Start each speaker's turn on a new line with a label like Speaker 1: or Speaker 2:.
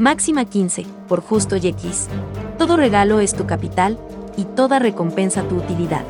Speaker 1: Máxima 15, por justo y X. Todo regalo es tu capital, y toda recompensa tu utilidad.